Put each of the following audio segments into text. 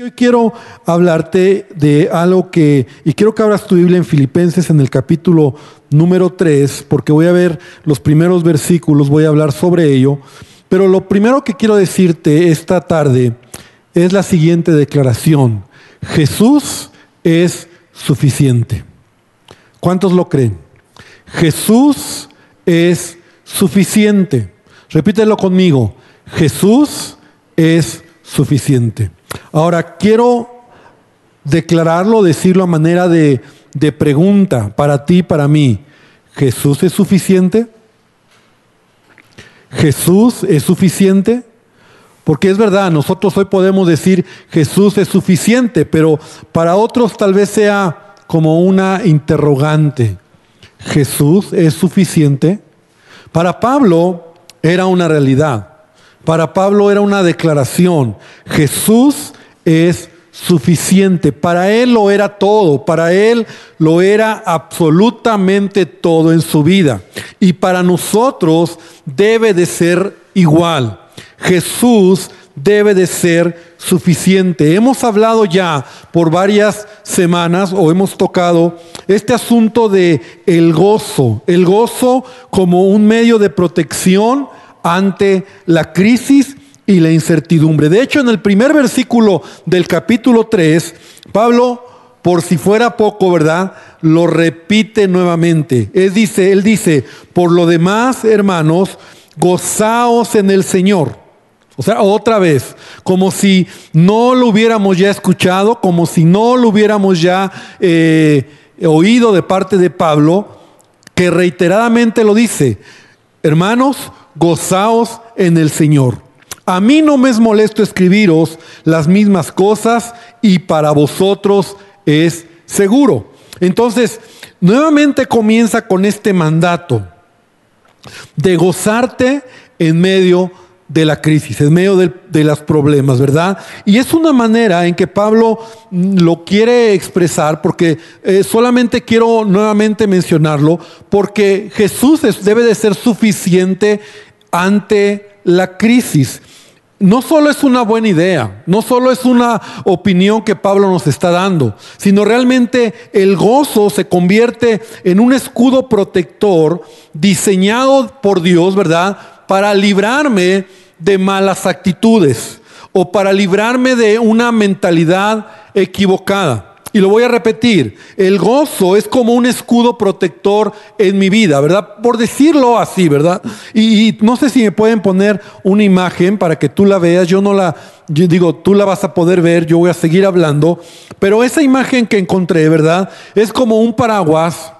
Hoy quiero hablarte de algo que, y quiero que abras tu Biblia en Filipenses en el capítulo número 3, porque voy a ver los primeros versículos, voy a hablar sobre ello, pero lo primero que quiero decirte esta tarde es la siguiente declaración. Jesús es suficiente. ¿Cuántos lo creen? Jesús es suficiente. Repítelo conmigo. Jesús es suficiente. Ahora, quiero declararlo, decirlo a manera de, de pregunta para ti, para mí. ¿Jesús es suficiente? ¿Jesús es suficiente? Porque es verdad, nosotros hoy podemos decir Jesús es suficiente, pero para otros tal vez sea como una interrogante. ¿Jesús es suficiente? Para Pablo era una realidad. Para Pablo era una declaración. Jesús es suficiente. Para él lo era todo. Para él lo era absolutamente todo en su vida. Y para nosotros debe de ser igual. Jesús debe de ser suficiente. Hemos hablado ya por varias semanas o hemos tocado este asunto de el gozo, el gozo como un medio de protección ante la crisis y la incertidumbre. De hecho, en el primer versículo del capítulo 3, Pablo, por si fuera poco, ¿verdad? Lo repite nuevamente. Él dice, él dice, por lo demás, hermanos, gozaos en el Señor. O sea, otra vez, como si no lo hubiéramos ya escuchado, como si no lo hubiéramos ya eh, oído de parte de Pablo, que reiteradamente lo dice, hermanos, gozaos en el Señor. A mí no me es molesto escribiros las mismas cosas y para vosotros es seguro. Entonces, nuevamente comienza con este mandato de gozarte en medio de la crisis, en medio de, los problemas, ¿verdad? Y es una manera en que Pablo lo quiere expresar, porque eh, solamente quiero nuevamente mencionarlo, porque Jesús debe de ser suficiente ante la crisis. No solo es una buena idea, no solo es una opinión que Pablo nos está dando, sino realmente el gozo se convierte en un escudo protector diseñado por Dios, ¿verdad? Para librarme de malas actitudes o para librarme de una mentalidad equivocada. Y lo voy a repetir, el gozo es como un escudo protector en mi vida, ¿verdad? Por decirlo así, ¿verdad? Y, no sé si me pueden poner una imagen para que tú la veas, yo no la, yo digo, tú la vas a poder ver, yo voy a seguir hablando, pero esa imagen que encontré, ¿verdad? Es como un paraguas,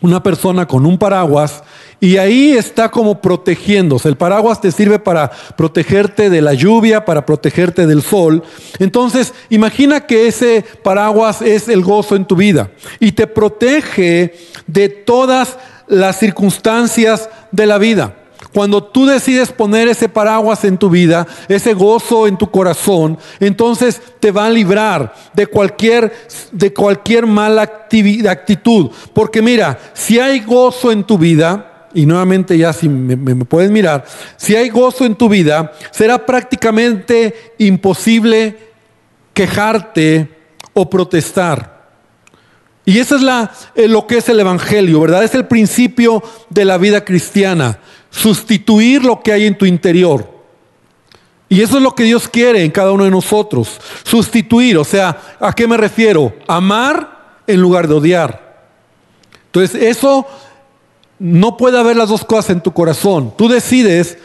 una persona con un paraguas y ahí está como protegiéndose. El paraguas te sirve para protegerte de la lluvia, para protegerte del sol. Entonces, imagina que ese paraguas es el gozo en tu vida y te protege de todas las circunstancias de la vida. Cuando tú decides poner ese paraguas en tu vida, ese gozo en tu corazón, entonces te va a librar de cualquier, de cualquier mala actitud. Porque mira, si hay gozo en tu vida, y nuevamente ya si me, puedes mirar, si hay gozo en tu vida, será prácticamente imposible quejarte o protestar. Y eso es la, eh, lo que es el Evangelio, ¿verdad? Es el principio de la vida cristiana, sustituir lo que hay en tu interior. Y eso es lo que Dios quiere en cada uno de nosotros, sustituir, o sea, ¿a qué me refiero? Amar en lugar de odiar. Entonces, eso no puede haber las dos cosas en tu corazón. Tú decides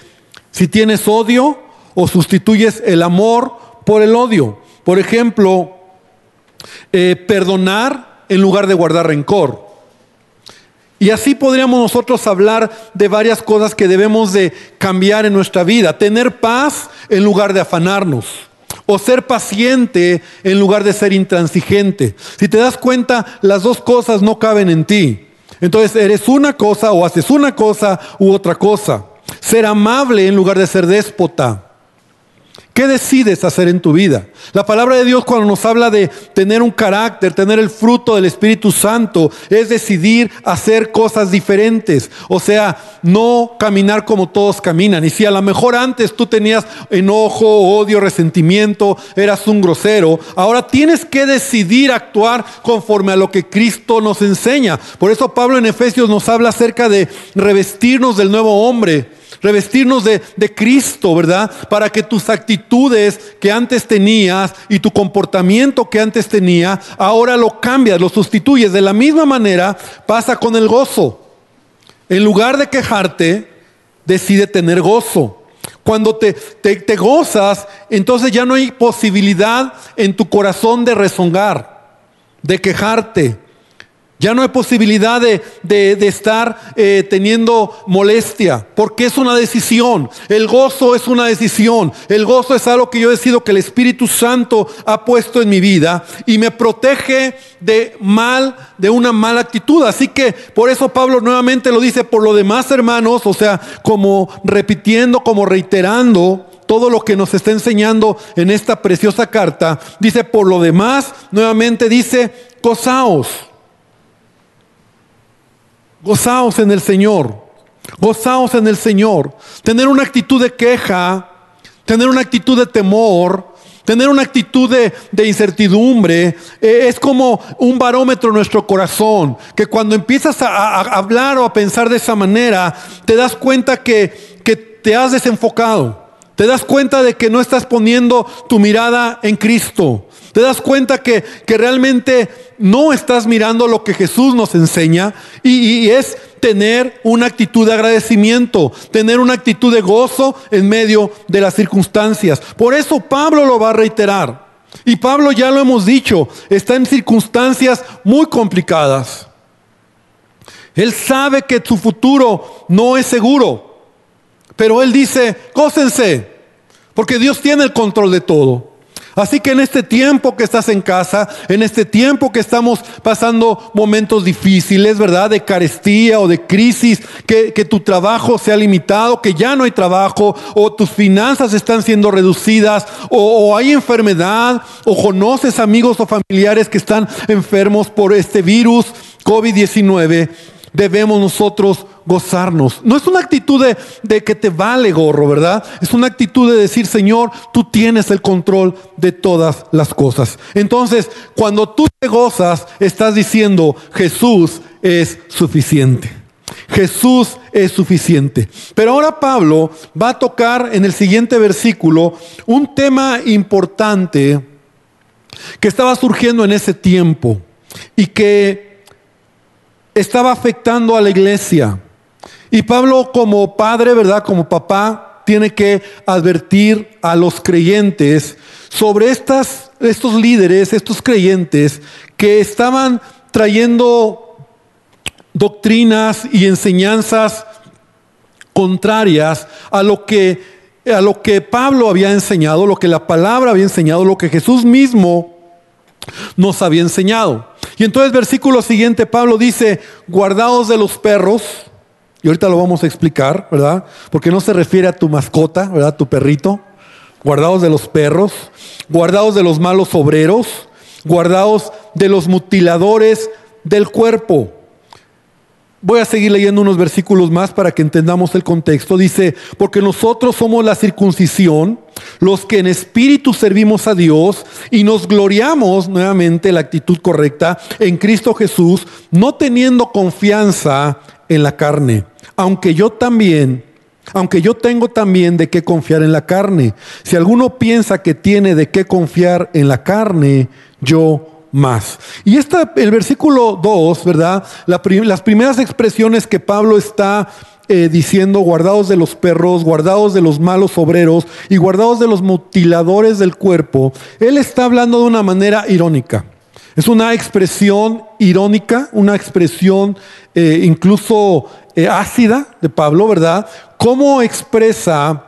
si tienes odio o sustituyes el amor por el odio. Por ejemplo, eh, perdonar en lugar de guardar rencor. Y así podríamos nosotros hablar de varias cosas que debemos de cambiar en nuestra vida. Tener paz en lugar de afanarnos. O ser paciente en lugar de ser intransigente. Si te das cuenta, las dos cosas no caben en ti. Entonces eres una cosa o haces una cosa u otra cosa. Ser amable en lugar de ser déspota. ¿Qué decides hacer en tu vida? La palabra de Dios cuando nos habla de tener un carácter, tener el fruto del Espíritu Santo, es decidir hacer cosas diferentes. O sea, no caminar como todos caminan. Y si a lo mejor antes tú tenías enojo, odio, resentimiento, eras un grosero, ahora tienes que decidir actuar conforme a lo que Cristo nos enseña. Por eso Pablo en Efesios nos habla acerca de revestirnos del nuevo hombre revestirnos de, Cristo, ¿verdad? Para que tus actitudes que antes tenías y tu comportamiento que antes tenía, ahora lo cambias, lo sustituyes. De la misma manera pasa con el gozo. En lugar de quejarte, decide tener gozo. Cuando te, te, gozas, entonces ya no hay posibilidad en tu corazón de rezongar, de quejarte, ya no hay posibilidad de, estar eh, teniendo molestia, porque es una decisión. El gozo es una decisión. El gozo es algo que yo decido que el Espíritu Santo ha puesto en mi vida y me protege de mal, de una mala actitud. Así que por eso Pablo nuevamente lo dice, por lo demás hermanos, o sea, como repitiendo, como reiterando todo lo que nos está enseñando en esta preciosa carta, dice, por lo demás, nuevamente dice, gozaos. Gozaos en el Señor. Gozaos en el Señor. Tener una actitud de queja, tener una actitud de temor, tener una actitud de, incertidumbre, eh, es como un barómetro en nuestro corazón, que cuando empiezas a, hablar o a pensar de esa manera, te das cuenta que, que te has desenfocado. Te das cuenta de que no estás poniendo tu mirada en Cristo. Te das cuenta que, que realmente no estás mirando lo que Jesús nos enseña y, es tener una actitud de agradecimiento, tener una actitud de gozo en medio de las circunstancias. Por eso Pablo lo va a reiterar. Y Pablo ya lo hemos dicho, está en circunstancias muy complicadas. Él sabe que su futuro no es seguro, pero él dice, gócense, porque Dios tiene el control de todo. Así que en este tiempo que estás en casa, en este tiempo que estamos pasando momentos difíciles, ¿verdad? De carestía o de crisis, que, tu trabajo sea limitado, que ya no hay trabajo, o tus finanzas están siendo reducidas, o, o hay enfermedad, o conoces amigos o familiares que están enfermos por este virus COVID-19 debemos nosotros gozarnos. No es una actitud de, que te vale gorro, ¿verdad? Es una actitud de decir, Señor, tú tienes el control de todas las cosas. Entonces, cuando tú te gozas, estás diciendo, Jesús es suficiente. Jesús es suficiente. Pero ahora Pablo va a tocar en el siguiente versículo un tema importante que estaba surgiendo en ese tiempo y que estaba afectando a la iglesia. Y Pablo como padre, ¿verdad? Como papá, tiene que advertir a los creyentes sobre estas, estos líderes, estos creyentes que estaban trayendo doctrinas y enseñanzas contrarias a lo que a lo que Pablo había enseñado, lo que la palabra había enseñado, lo que Jesús mismo nos había enseñado. Y entonces versículo siguiente, Pablo dice, guardaos de los perros, y ahorita lo vamos a explicar, ¿verdad? Porque no se refiere a tu mascota, ¿verdad? Tu perrito. Guardaos de los perros, guardaos de los malos obreros, guardaos de los mutiladores del cuerpo. Voy a seguir leyendo unos versículos más para que entendamos el contexto. Dice, porque nosotros somos la circuncisión, los que en espíritu servimos a Dios y nos gloriamos, nuevamente la actitud correcta, en Cristo Jesús, no teniendo confianza en la carne, aunque yo también aunque yo tengo también de qué confiar en la carne. Si alguno piensa que tiene de qué confiar en la carne, yo más. Y esta, el versículo 2, ¿verdad? las primeras expresiones que Pablo está eh, diciendo, guardados de los perros, guardados de los malos obreros y guardados de los mutiladores del cuerpo, él está hablando de una manera irónica. Es una expresión irónica, una expresión eh, incluso eh, ácida de Pablo, ¿verdad? ¿Cómo expresa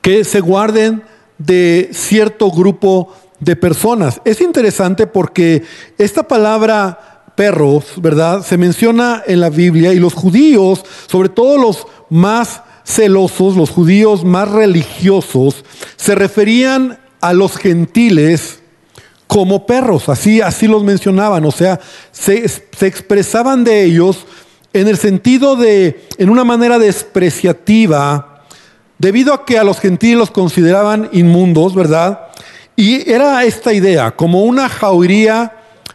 que se guarden de cierto grupo de personas. Es interesante porque esta palabra perros, ¿verdad? Se menciona en la Biblia y los judíos, sobre todo los más celosos, los judíos más religiosos, se referían a los gentiles como perros, así, así los mencionaban, o sea, se, se expresaban de ellos en el sentido de, en una manera despreciativa, debido a que a los gentiles los consideraban inmundos, ¿verdad? Y era esta idea, como una jauría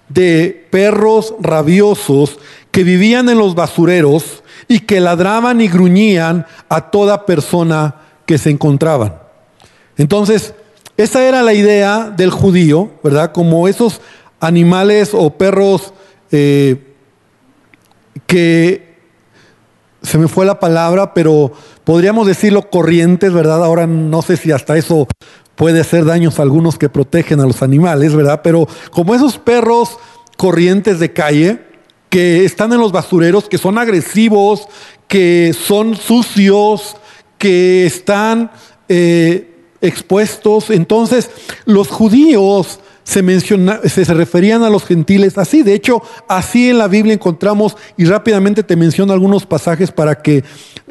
de perros rabiosos que vivían en los basureros y que ladraban y gruñían a toda persona que se encontraban. Entonces, esa era la idea del judío, ¿verdad? Como esos animales o perros eh, que se me fue la palabra, pero podríamos decirlo corrientes, ¿verdad? Ahora no sé si hasta eso puede hacer daños a algunos que protegen a los animales, ¿verdad? Pero como esos perros corrientes de calle que están en los basureros, que son agresivos, que son sucios, que están eh, expuestos. Entonces, los judíos se, menciona, se, referían a los gentiles así. De hecho, así en la Biblia encontramos, y rápidamente te menciono algunos pasajes para que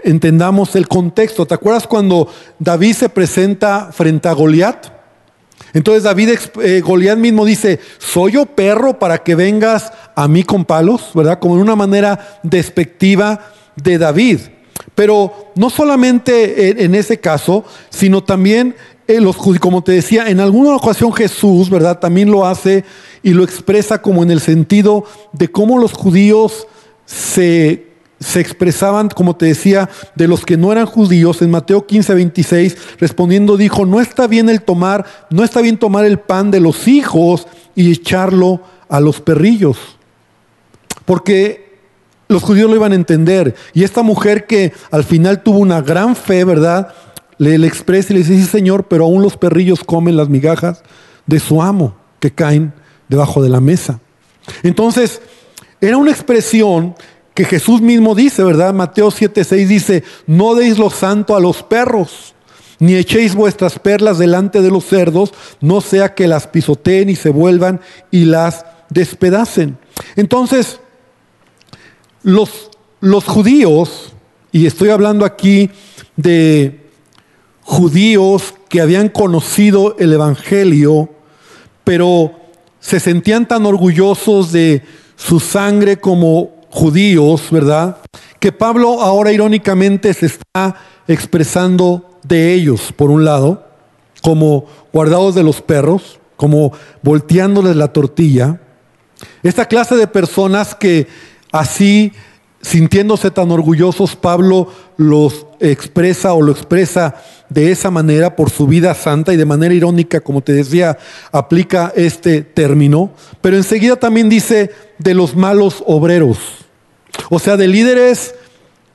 entendamos el contexto. ¿Te acuerdas cuando David se presenta frente a Goliat? Entonces David, eh, Goliat mismo dice, ¿soy yo perro para que vengas a mí con palos? ¿Verdad? Como en una manera despectiva de David. Pero no solamente en ese caso, sino también eh, como te decía, en alguna ocasión Jesús, ¿verdad? También lo hace y lo expresa como en el sentido de cómo los judíos se, se expresaban, como te decía, de los que no eran judíos. En Mateo 15, 26, respondiendo dijo, no está bien el tomar, no está bien tomar el pan de los hijos y echarlo a los perrillos. Porque los judíos lo iban a entender. Y esta mujer que al final tuvo una gran fe, ¿verdad? Le, expresa y le dice, sí Señor, pero aún los perrillos comen las migajas de su amo que caen debajo de la mesa. Entonces, era una expresión que Jesús mismo dice, ¿verdad? Mateo 7:6 dice, no deis lo santo a los perros, ni echéis vuestras perlas delante de los cerdos, no sea que las pisoteen y se vuelvan y las despedacen. Entonces, los, los judíos, y estoy hablando aquí de judíos que habían conocido el Evangelio, pero se sentían tan orgullosos de su sangre como judíos, ¿verdad? Que Pablo ahora irónicamente se está expresando de ellos, por un lado, como guardados de los perros, como volteándoles la tortilla. Esta clase de personas que así sintiéndose tan orgullosos, Pablo los expresa o lo expresa de esa manera por su vida santa y de manera irónica, como te decía, aplica este término, pero enseguida también dice de los malos obreros, o sea, de líderes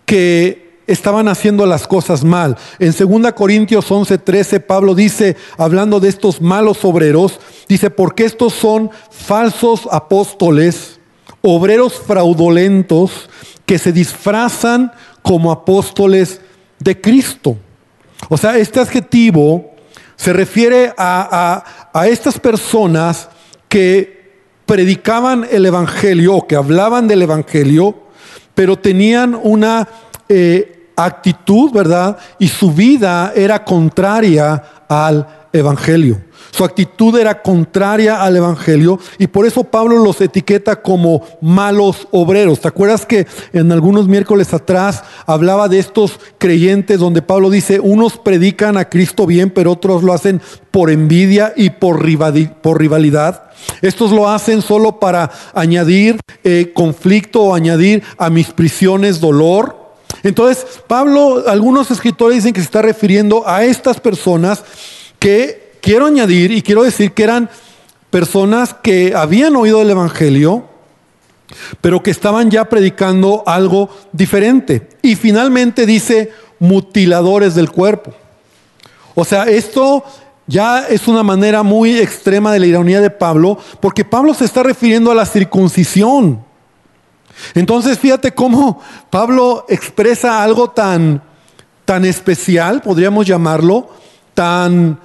que estaban haciendo las cosas mal. En 2 Corintios 11:13 Pablo dice, hablando de estos malos obreros, dice, porque estos son falsos apóstoles, obreros fraudulentos, que se disfrazan como apóstoles de Cristo. O sea, este adjetivo se refiere a, estas personas que predicaban el Evangelio que hablaban del Evangelio, pero tenían una eh, actitud, ¿verdad? Y su vida era contraria al Evangelio. Su actitud era contraria al Evangelio y por eso Pablo los etiqueta como malos obreros. ¿Te acuerdas que en algunos miércoles atrás hablaba de estos creyentes donde Pablo dice, unos predican a Cristo bien, pero otros lo hacen por envidia y por rivalidad? Estos lo hacen solo para añadir eh, conflicto o añadir a mis prisiones dolor. Entonces, Pablo, algunos escritores dicen que se está refiriendo a estas personas que quiero añadir y quiero decir que eran personas que habían oído el Evangelio, pero que estaban ya predicando algo diferente. Y finalmente dice mutiladores del cuerpo. O sea, esto ya es una manera muy extrema de la ironía de Pablo, porque Pablo se está refiriendo a la circuncisión. Entonces, fíjate cómo Pablo expresa algo tan, tan especial, podríamos llamarlo, tan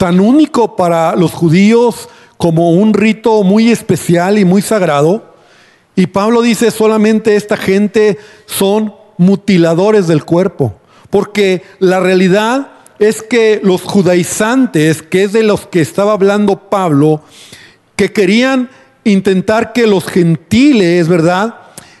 tan único para los judíos como un rito muy especial y muy sagrado. Y Pablo dice, solamente esta gente son mutiladores del cuerpo. Porque la realidad es que los judaizantes, que es de los que estaba hablando Pablo, que querían intentar que los gentiles, ¿verdad?,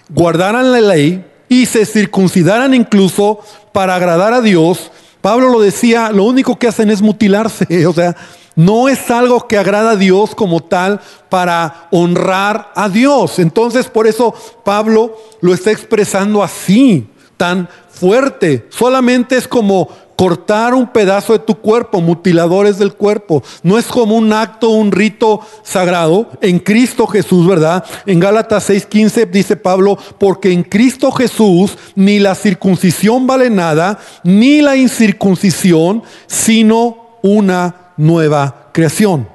guardaran la ley y se circuncidaran incluso para agradar a Dios. Pablo lo decía, lo único que hacen es mutilarse, o sea, no es algo que agrada a Dios como tal para honrar a Dios. Entonces por eso Pablo lo está expresando así, tan fuerte. Solamente es como cortar un pedazo de tu cuerpo, mutiladores del cuerpo. No es como un acto, un rito sagrado. En Cristo Jesús, ¿verdad? En Gálatas 6:15 dice Pablo, porque en Cristo Jesús ni la circuncisión vale nada, ni la incircuncisión, sino una nueva creación.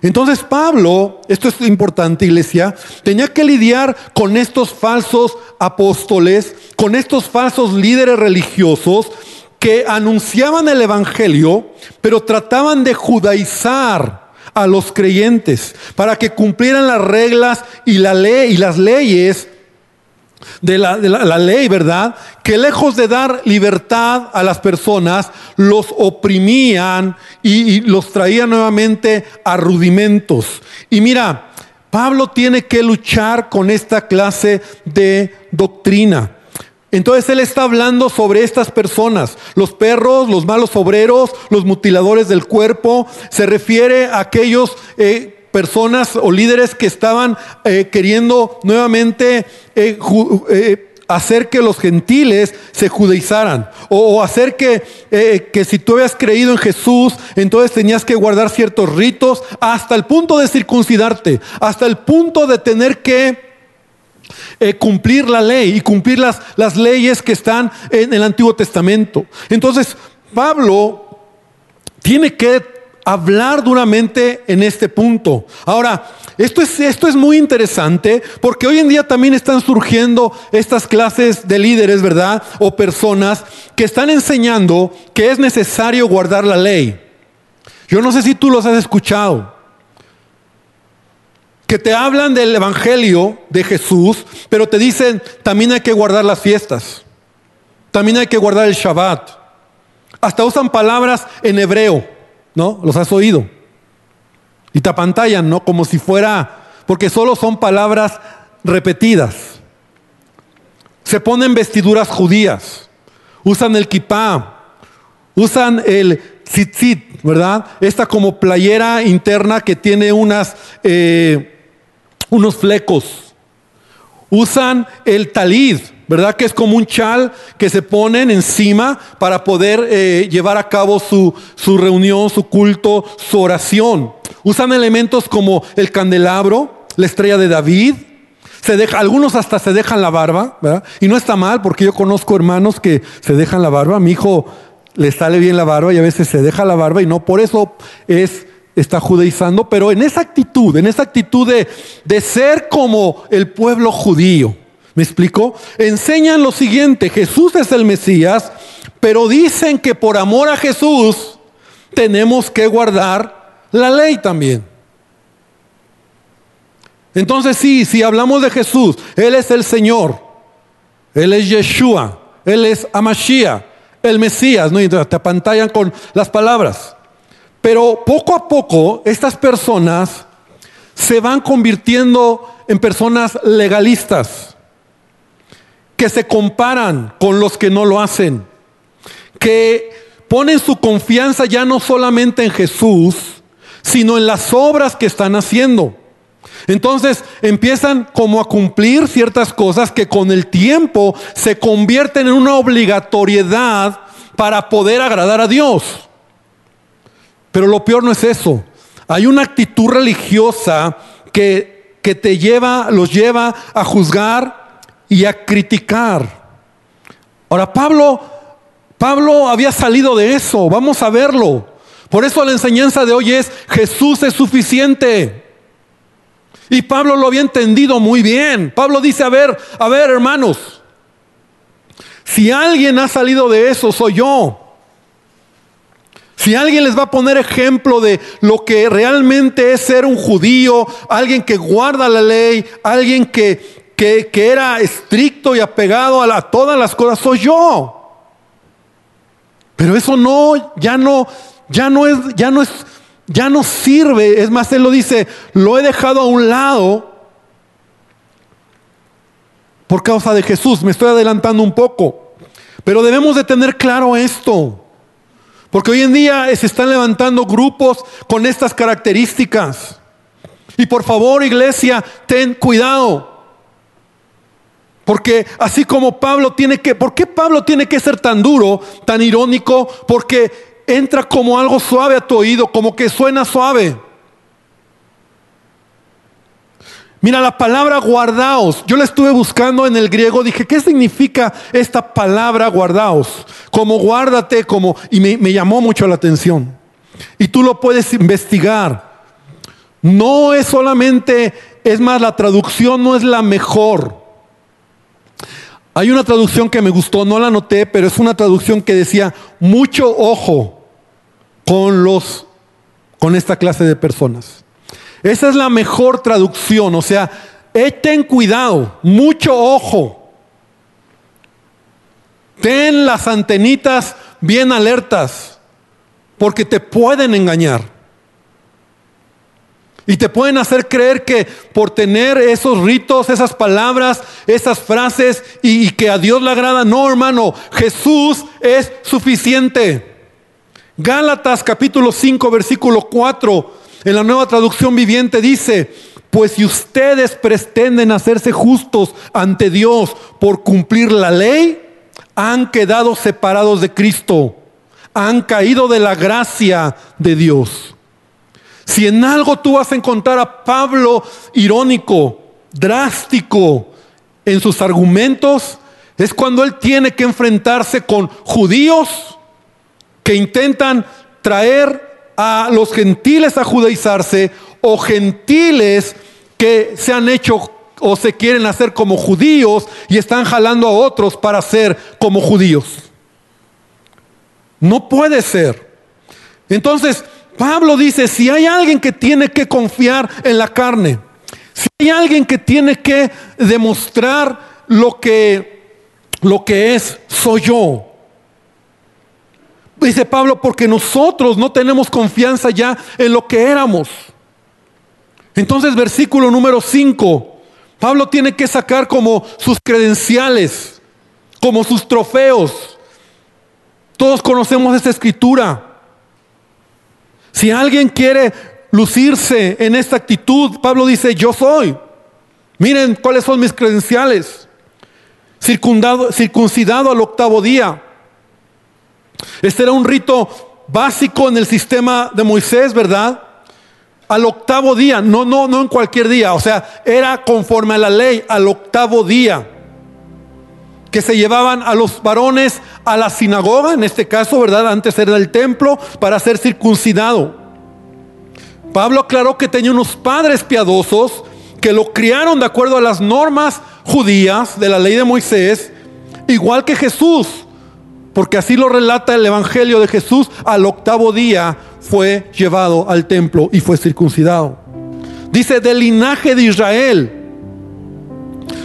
Entonces Pablo, esto es importante iglesia, tenía que lidiar con estos falsos apóstoles, con estos falsos líderes religiosos que anunciaban el Evangelio, pero trataban de judaizar a los creyentes para que cumplieran las reglas y la ley y las leyes de, la, ley, ¿verdad? Que lejos de dar libertad a las personas, los oprimían y, y los traían nuevamente a rudimentos. Y mira, Pablo tiene que luchar con esta clase de doctrina. Entonces él está hablando sobre estas personas, los perros, los malos obreros, los mutiladores del cuerpo. Se refiere a aquellos eh, personas o líderes que estaban eh, queriendo nuevamente eh, hacer que los gentiles se judaizaran o, hacer que, que si tú habías creído en Jesús, entonces tenías que guardar ciertos ritos hasta el punto de circuncidarte, hasta el punto de tener que cumplir la ley y cumplir las, las leyes que están en el Antiguo Testamento. Entonces, Pablo tiene que hablar duramente en este punto. Ahora, esto es, esto es muy interesante porque hoy en día también están surgiendo estas clases de líderes, ¿verdad? O personas que están enseñando que es necesario guardar la ley. Yo no sé si tú los has escuchado. Que te hablan del Evangelio de Jesús, pero te dicen también hay que guardar las fiestas. También hay que guardar el Shabbat. Hasta usan palabras en hebreo. ¿no? Los has oído. Y te apantallan, ¿no? Como si fuera, porque solo son palabras repetidas. Se ponen vestiduras judías, usan el kippah, usan el tzitzit, ¿verdad? Esta como playera interna que tiene unas, eh, unos flecos. Usan el talid, ¿verdad? Que es como un chal que se ponen encima para poder eh, llevar a cabo su, su, reunión, su culto, su oración. Usan elementos como el candelabro, la estrella de David. Se algunos hasta se dejan la barba, ¿verdad? Y no está mal porque yo conozco hermanos que se dejan la barba. mi hijo le sale bien la barba y a veces se deja la barba y no por eso es está judaizando, pero en esa actitud, en esa actitud de, de ser como el pueblo judío. ¿Me explico? Enseñan lo siguiente, Jesús es el Mesías, pero dicen que por amor a Jesús tenemos que guardar la ley también. Entonces sí, si hablamos de Jesús, Él es el Señor, Él es Yeshua, Él es Amashia, el Mesías, ¿no? Y te apantallan con las palabras. Pero poco a poco estas personas se van convirtiendo en personas legalistas que se comparan con los que no lo hacen, que ponen su confianza ya no solamente en Jesús, sino en las obras que están haciendo. Entonces empiezan como a cumplir ciertas cosas que con el tiempo se convierten en una obligatoriedad para poder agradar a Dios. Pero lo peor no es eso. Hay una actitud religiosa que, que te lleva, los lleva a juzgar y a criticar. Ahora, Pablo, Pablo había salido de eso, vamos a verlo. Por eso la enseñanza de hoy es, Jesús es suficiente. Y Pablo lo había entendido muy bien. Pablo dice, a ver, a ver, hermanos, si alguien ha salido de eso, soy yo. Si alguien les va a poner ejemplo de lo que realmente es ser un judío, alguien que guarda la ley, alguien que, que, era estricto y apegado a, a todas las cosas, soy yo. Pero eso no, ya no, ya no es, ya no es, ya no sirve. Es más, él lo dice, lo he dejado a un lado por causa de Jesús. Me estoy adelantando un poco. Pero debemos de tener claro esto. Porque hoy en día se están levantando grupos con estas características. Y por favor, iglesia, ten cuidado. Porque así como Pablo tiene que, ¿por qué Pablo tiene que ser tan duro, tan irónico? Porque entra como algo suave a tu oído, como que suena suave. Mira, la palabra guardaos, yo la estuve buscando en el griego, dije, ¿qué significa esta palabra guardaos? Como guárdate, como, y me, me llamó mucho la atención. Y tú lo puedes investigar. No es solamente, es más, la traducción no es la mejor. Hay una traducción que me gustó, no la noté, pero es una traducción que decía, mucho ojo con los con esta clase de personas. Esa es la mejor traducción, o sea, eh, ten cuidado, mucho ojo. Ten las antenitas bien alertas, porque te pueden engañar. Y te pueden hacer creer que por tener esos ritos, esas palabras, esas frases y, que a Dios le agrada. No, hermano, Jesús es suficiente. Gálatas capítulo 5, versículo 4, en la nueva traducción viviente dice, pues si ustedes pretenden hacerse justos ante Dios por cumplir la ley, han quedado separados de Cristo, han caído de la gracia de Dios. Si en algo tú vas a encontrar a Pablo irónico, drástico en sus argumentos, es cuando él tiene que enfrentarse con judíos que intentan traer a los gentiles a judaizarse o gentiles que se han hecho o se quieren hacer como judíos y están jalando a otros para ser como judíos. No puede ser. Entonces, Pablo dice, si hay alguien que tiene que confiar en la carne, si hay alguien que tiene que demostrar lo que, lo que es, soy yo. Dice Pablo, porque nosotros no tenemos confianza ya en lo que éramos. Entonces, versículo número 5, Pablo tiene que sacar como sus credenciales, como sus trofeos. Todos conocemos esta escritura. Si alguien quiere lucirse en esta actitud, Pablo dice, yo soy. Miren cuáles son mis credenciales. circuncidado al octavo día. Este era un rito básico en el sistema de Moisés, ¿verdad? Al octavo día, no, no, no en cualquier día, o sea, era conforme a la ley, al octavo día que se llevaban a los varones a la sinagoga, en este caso, ¿verdad? Antes era el templo, para ser circuncidado. Pablo aclaró que tenía unos padres piadosos que lo criaron de acuerdo a las normas judías de la ley de Moisés, igual que Jesús, porque así lo relata el Evangelio de Jesús, al octavo día fue llevado al templo y fue circuncidado. Dice, del linaje de Israel,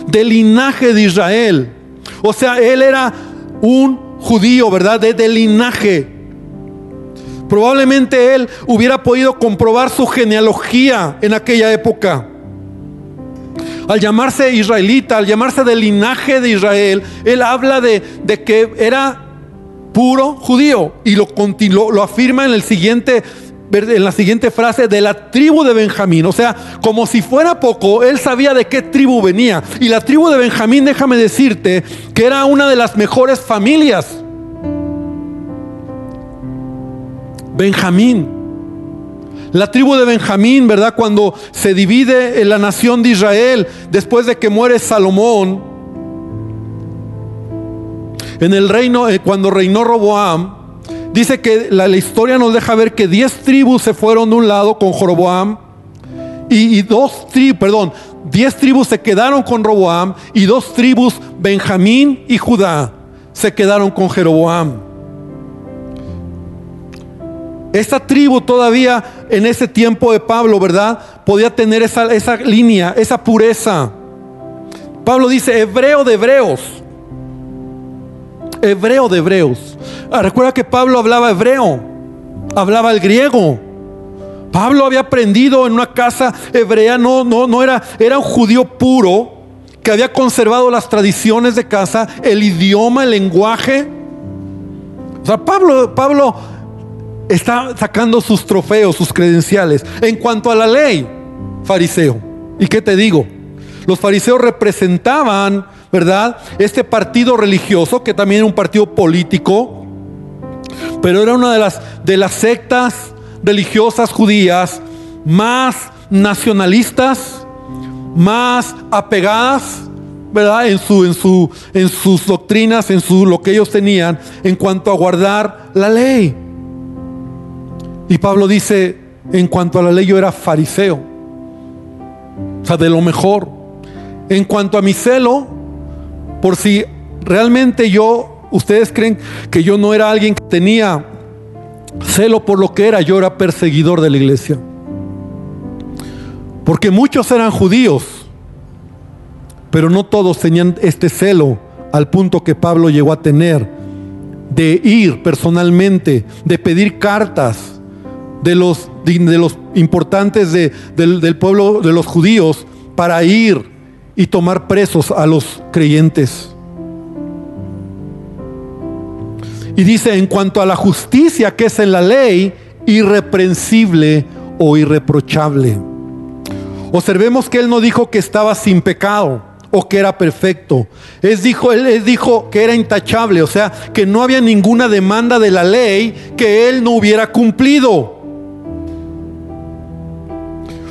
del linaje de Israel. O sea, él era un judío, ¿verdad? De, linaje. Probablemente él hubiera podido comprobar su genealogía en aquella época. Al llamarse israelita, al llamarse del linaje de Israel, él habla de, de que era puro judío y lo, lo afirma en el siguiente en la siguiente frase, de la tribu de Benjamín. O sea, como si fuera poco, él sabía de qué tribu venía. Y la tribu de Benjamín, déjame decirte, que era una de las mejores familias. Benjamín. La tribu de Benjamín, ¿verdad? Cuando se divide en la nación de Israel, después de que muere Salomón, en el reino, eh, cuando reinó Roboam, Dice que la, historia nos deja ver que diez tribus se fueron de un lado con Joroboam y, dos tribus, perdón, diez tribus se quedaron con Roboam y dos tribus, Benjamín y Judá, se quedaron con Jeroboam. Esta tribu todavía en ese tiempo de Pablo, ¿verdad? Podía tener esa, esa línea, esa pureza. Pablo dice, hebreo de hebreos. Hebreo de hebreos. Ah, recuerda que Pablo hablaba hebreo, hablaba el griego. Pablo había aprendido en una casa hebrea, no, no, no era, era un judío puro que había conservado las tradiciones de casa, el idioma, el lenguaje. O sea, Pablo, Pablo está sacando sus trofeos, sus credenciales. En cuanto a la ley, fariseo. ¿Y qué te digo? Los fariseos representaban, ¿verdad? Este partido religioso, que también era un partido político, pero era una de las, de las sectas religiosas judías más nacionalistas, más apegadas, ¿verdad? En, su, en, su, en sus doctrinas, en su, lo que ellos tenían en cuanto a guardar la ley. Y Pablo dice, en cuanto a la ley yo era fariseo, o sea, de lo mejor. En cuanto a mi celo, por si realmente yo, ustedes creen que yo no era alguien que tenía celo por lo que era, yo era perseguidor de la iglesia. Porque muchos eran judíos, pero no todos tenían este celo al punto que Pablo llegó a tener de ir personalmente, de pedir cartas de los, de los importantes del, del pueblo de los judíos para ir y tomar presos a los creyentes. Y dice, en cuanto a la justicia que es en la ley, irreprensible o irreprochable. Observemos que él no dijo que estaba sin pecado o que era perfecto. Él dijo, él dijo que era intachable, o sea, que no había ninguna demanda de la ley que él no hubiera cumplido.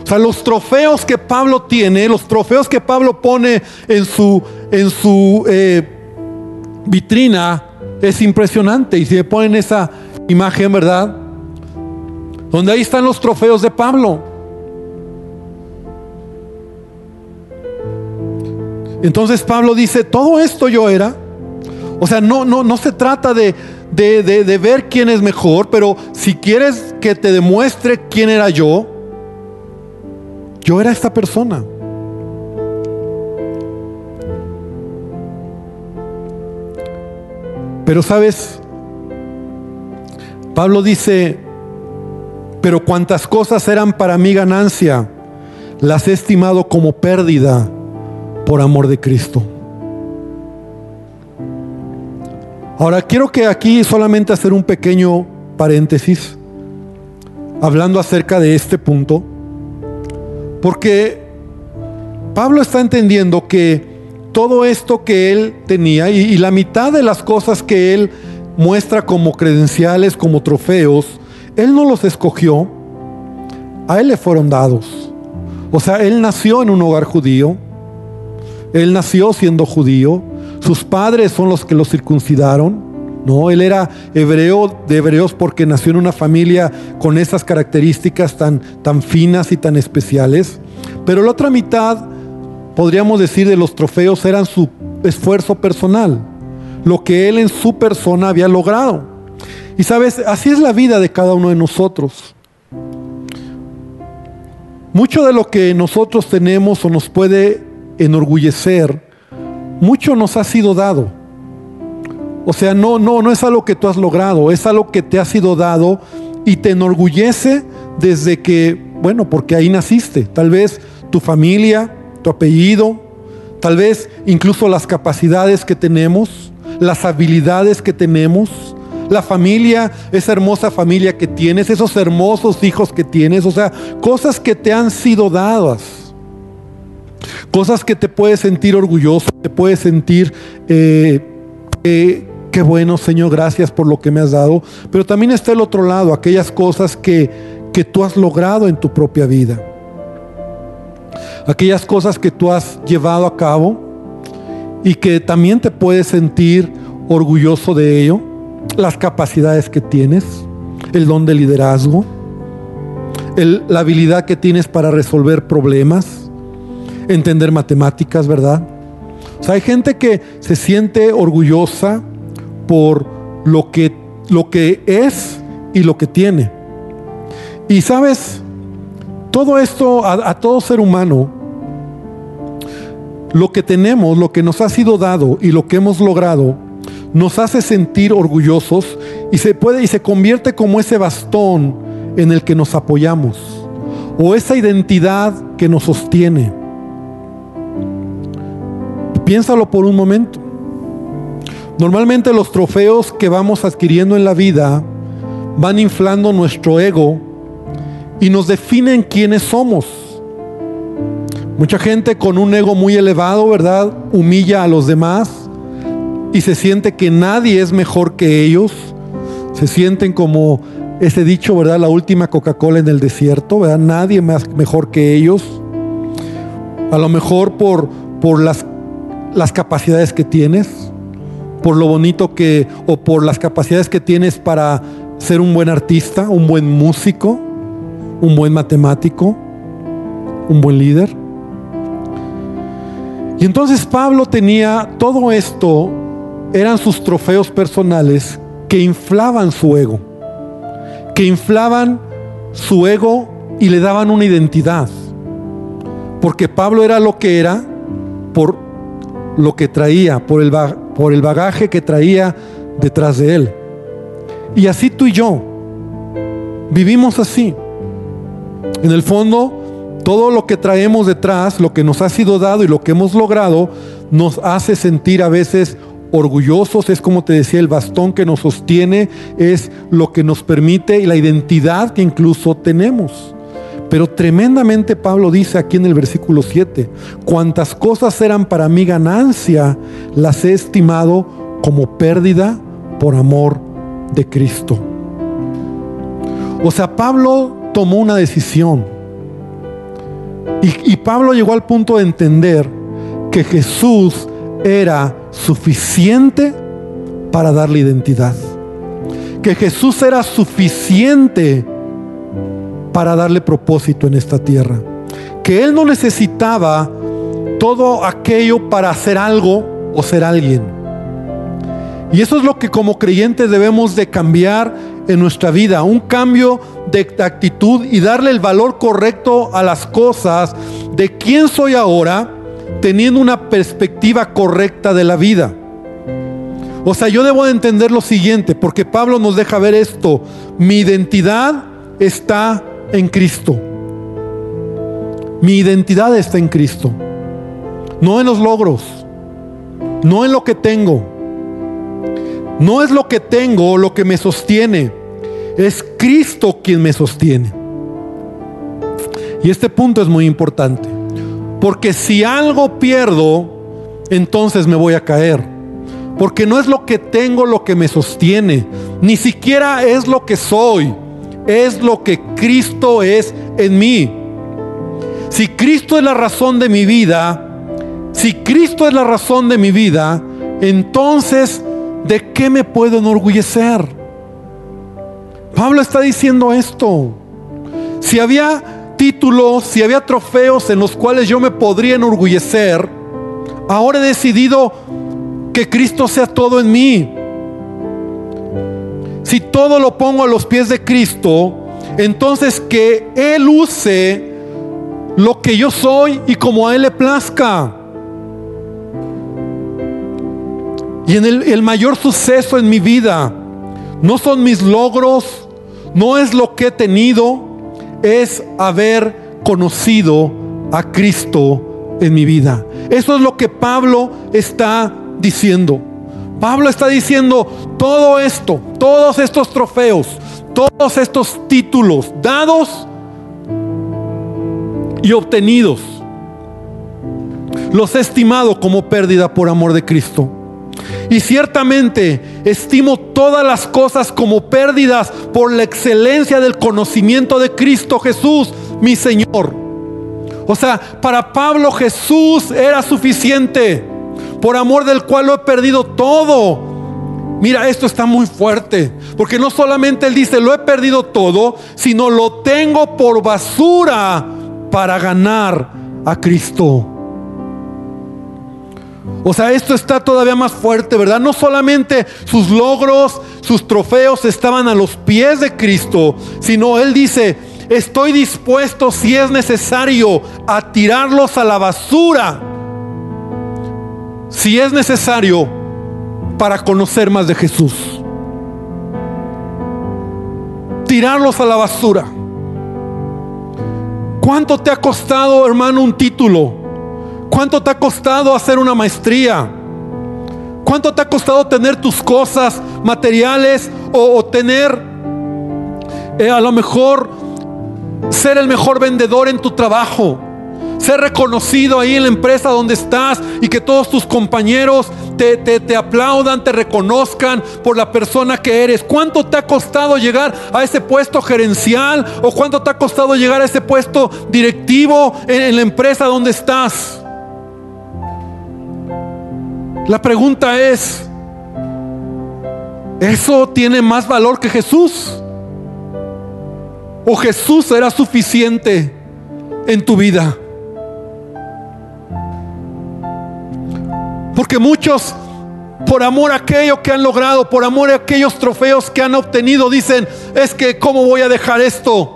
O sea, los trofeos que Pablo tiene, los trofeos que Pablo pone en su, en su eh, vitrina, es impresionante. Y si me ponen esa imagen, ¿verdad? Donde ahí están los trofeos de Pablo. Entonces Pablo dice, todo esto yo era. O sea, no, no, no se trata de, de, de ver quién es mejor, pero si quieres que te demuestre quién era yo, yo era esta persona. Pero sabes, Pablo dice, pero cuantas cosas eran para mí ganancia, las he estimado como pérdida por amor de Cristo. Ahora quiero que aquí solamente hacer un pequeño paréntesis, hablando acerca de este punto, porque Pablo está entendiendo que todo esto que él tenía y, la mitad de las cosas que él muestra como credenciales, como trofeos, él no los escogió, a él le fueron dados. O sea, él nació en un hogar judío, él nació siendo judío, sus padres son los que lo circuncidaron, no, él era hebreo de hebreos porque nació en una familia con esas características tan, tan finas y tan especiales. Pero la otra mitad podríamos decir, de los trofeos eran su esfuerzo personal, lo que él en su persona había logrado. Y sabes, así es la vida de cada uno de nosotros. Mucho de lo que nosotros tenemos o nos puede enorgullecer, mucho nos ha sido dado. O sea, no, no, no es algo que tú has logrado, es algo que te ha sido dado y te enorgullece desde que, bueno, porque ahí naciste. Tal vez tu familia, apellido, tal vez incluso las capacidades que tenemos, las habilidades que tenemos, la familia, esa hermosa familia que tienes, esos hermosos hijos que tienes, o sea, cosas que te han sido dadas, cosas que te puedes sentir orgulloso, te puedes sentir, eh, qué bueno Señor, gracias por lo que me has dado, pero también está el otro lado, aquellas cosas que, que tú has logrado en tu propia vida. Aquellas cosas que tú has llevado a cabo y que también te puedes sentir orgulloso de ello, las capacidades que tienes, el don de liderazgo, la habilidad que tienes para resolver problemas, entender matemáticas, ¿verdad? Hay gente que se siente orgullosa por lo que, lo que es y lo que tiene. Y sabes, todo esto a todo ser humano lo que tenemos, lo que nos ha sido dado y lo que hemos logrado, nos hace sentir orgullosos y se puede y se convierte como ese bastón en el que nos apoyamos o esa identidad que nos sostiene. Piénsalo por un momento. Normalmente los trofeos que vamos adquiriendo en la vida van inflando nuestro ego y nos definen quiénes somos. Mucha gente con un ego muy elevado, ¿verdad? Humilla a los demás y se siente que nadie es mejor que ellos. Se sienten como ese dicho, ¿verdad? La última Coca-Cola en el desierto, ¿verdad? Nadie más mejor que ellos. A lo mejor por, por las, las capacidades que tienes, por lo bonito que, o por las capacidades que tienes para ser un buen artista, un buen músico, un buen matemático, un buen líder. Y entonces Pablo tenía todo esto, eran sus trofeos personales que inflaban su ego, que inflaban su ego y le daban una identidad. Porque Pablo era lo que era por lo que traía, por el, por el bagaje que traía detrás de él. Y así tú y yo vivimos así. En el fondo, todo lo que traemos detrás, lo que nos ha sido dado y lo que hemos logrado, nos hace sentir a veces orgullosos, es como te decía, el bastón que nos sostiene, es lo que nos permite y la identidad que incluso tenemos. Pero tremendamente Pablo dice aquí en el versículo 7, cuantas cosas eran para mí ganancia, las he estimado como pérdida por amor de Cristo. O sea, Pablo tomó una decisión. Y, y, Pablo llegó al punto de entender que Jesús era suficiente para darle identidad. Que Jesús era suficiente para darle propósito en esta tierra. Que Él no necesitaba todo aquello para hacer algo o ser alguien y eso es lo que como creyentes debemos de cambiar en nuestra vida, un cambio de actitud y darle el valor correcto a las cosas de quién soy ahora, teniendo una perspectiva correcta de la vida. O sea, yo debo de entender lo siguiente, porque Pablo nos deja ver esto, mi identidad está en Cristo. Mi identidad está en Cristo, no en los logros, no en lo que tengo. No es lo que tengo lo que me sostiene, es Cristo quien me sostiene. Y este punto es muy importante, porque si algo pierdo, entonces me voy a caer. Porque no es lo que tengo lo que me sostiene, ni siquiera es lo que soy, es lo que Cristo es en mí. Si Cristo es la razón de mi vida, si Cristo es la razón de mi vida, entonces ¿de qué me puedo enorgullecer? Pablo está diciendo esto. Si había títulos, si había trofeos en los cuales yo me podría enorgullecer, ahora he decidido que Cristo sea todo en mí. Si todo lo pongo a los pies de Cristo, entonces que Él use lo que yo soy y como a Él le plazca. Y en el, mayor suceso en mi vida no son mis logros, no es lo que he tenido, es haber conocido a Cristo en mi vida. Eso es lo que Pablo está diciendo. Pablo está diciendo todo esto, todos estos trofeos, todos estos títulos dados y obtenidos, los he estimado como pérdida por amor de Cristo. Y ciertamente estimo todas las cosas como pérdidas por la excelencia del conocimiento de Cristo Jesús, mi Señor. O sea, para Pablo Jesús era suficiente, por amor del cual lo he perdido todo. Mira, esto está muy fuerte, porque no solamente él dice, lo he perdido todo, sino lo tengo por basura para ganar a Cristo. O sea, esto está todavía más fuerte, ¿verdad? No solamente sus logros, sus trofeos estaban a los pies de Cristo, sino Él dice, estoy dispuesto si es necesario a tirarlos a la basura si es necesario para conocer más de Jesús. Tirarlos a la basura. ¿Cuánto te ha costado, hermano, un título? ¿Cuánto te ha costado hacer una maestría? ¿Cuánto te ha costado tener tus cosas materiales o, tener eh, a lo mejor ser el mejor vendedor en tu trabajo? Ser reconocido ahí en la empresa donde estás y que todos tus compañeros te, te, aplaudan, te reconozcan por la persona que eres. ¿Cuánto te ha costado llegar a ese puesto gerencial? ¿O cuánto te ha costado llegar a ese puesto directivo en la empresa donde estás? La pregunta es, ¿eso tiene más valor que Jesús? ¿O Jesús será suficiente en tu vida? Porque muchos, por amor a aquello que han logrado, por amor a aquellos trofeos que han obtenido, dicen, es que ¿cómo voy a dejar esto?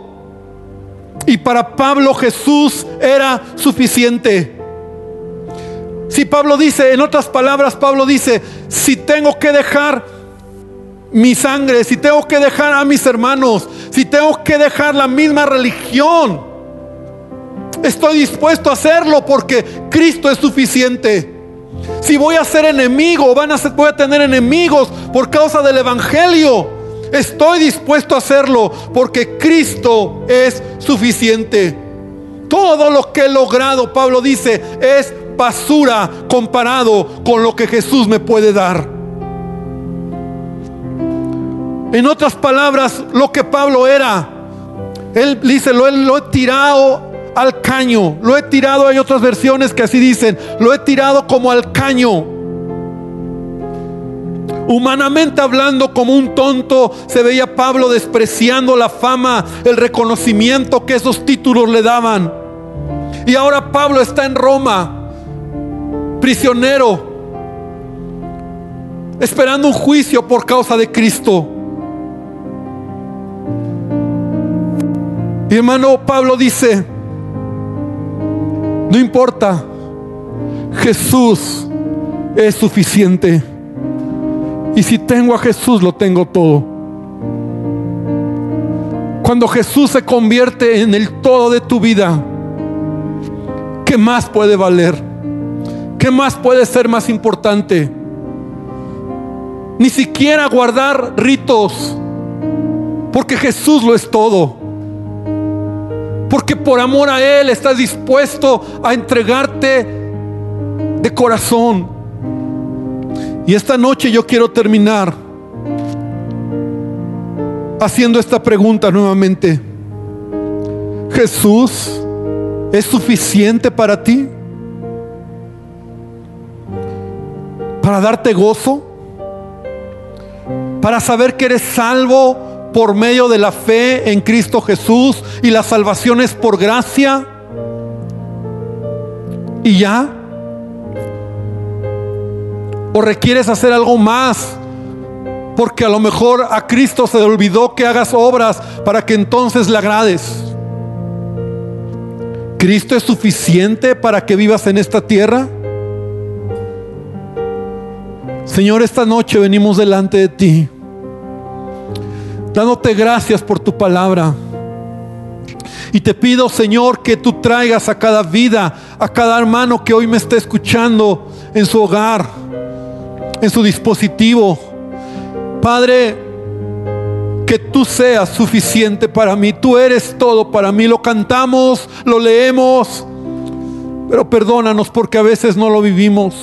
Y para Pablo Jesús era suficiente. Si Pablo dice, en otras palabras, Pablo dice, si tengo que dejar mi sangre, si tengo que dejar a mis hermanos, si tengo que dejar la misma religión, estoy dispuesto a hacerlo porque Cristo es suficiente. Si voy a ser enemigo, van a ser, voy a tener enemigos por causa del Evangelio. Estoy dispuesto a hacerlo porque Cristo es suficiente. Todo lo que he logrado, Pablo dice, es basura comparado con lo que Jesús me puede dar. En otras palabras, lo que Pablo era, él dice, lo, lo he tirado al caño, lo he tirado, hay otras versiones que así dicen, lo he tirado como al caño. Humanamente hablando, como un tonto, se veía Pablo despreciando la fama, el reconocimiento que esos títulos le daban. Y ahora Pablo está en Roma prisionero, esperando un juicio por causa de Cristo. Y hermano Pablo dice, no importa, Jesús es suficiente. Y si tengo a Jesús, lo tengo todo. Cuando Jesús se convierte en el todo de tu vida, ¿qué más puede valer? ¿Qué más puede ser más importante? Ni siquiera guardar ritos, porque Jesús lo es todo. Porque por amor a Él estás dispuesto a entregarte de corazón. Y esta noche yo quiero terminar haciendo esta pregunta nuevamente. ¿Jesús es suficiente para ti? para darte gozo, para saber que eres salvo por medio de la fe en Cristo Jesús y la salvación es por gracia. Y ya. O requieres hacer algo más. Porque a lo mejor a Cristo se le olvidó que hagas obras para que entonces le agrades. ¿Cristo es suficiente para que vivas en esta tierra? Señor, esta noche venimos delante de ti, dándote gracias por tu palabra. Y te pido, Señor, que tú traigas a cada vida, a cada hermano que hoy me está escuchando en su hogar, en su dispositivo. Padre, que tú seas suficiente para mí. Tú eres todo para mí. Lo cantamos, lo leemos, pero perdónanos porque a veces no lo vivimos.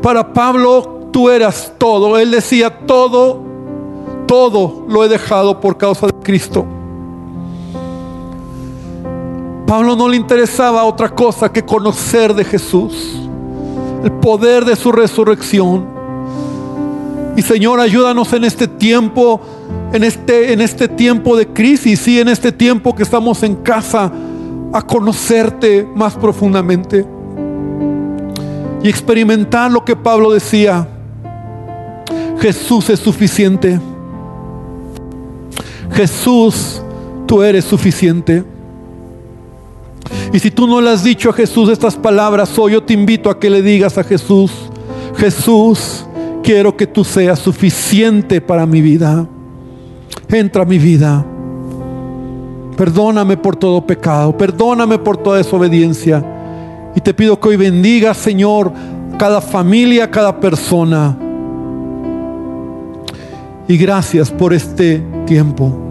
Para Pablo tú eras todo. Él decía todo, todo lo he dejado por causa de Cristo. Pablo no le interesaba otra cosa que conocer de Jesús, el poder de su resurrección. Y Señor, ayúdanos en este tiempo, en este, en este tiempo de crisis y en este tiempo que estamos en casa, a conocerte más profundamente y experimentar lo que Pablo decía. Jesús es suficiente. Jesús, tú eres suficiente. Y si tú no le has dicho a Jesús estas palabras hoy, yo te invito a que le digas a Jesús, Jesús, quiero que tú seas suficiente para mi vida. Entra a mi vida. Perdóname por todo pecado, perdóname por toda desobediencia. Y te pido que hoy bendiga, Señor, cada familia, cada persona. Y gracias por este tiempo.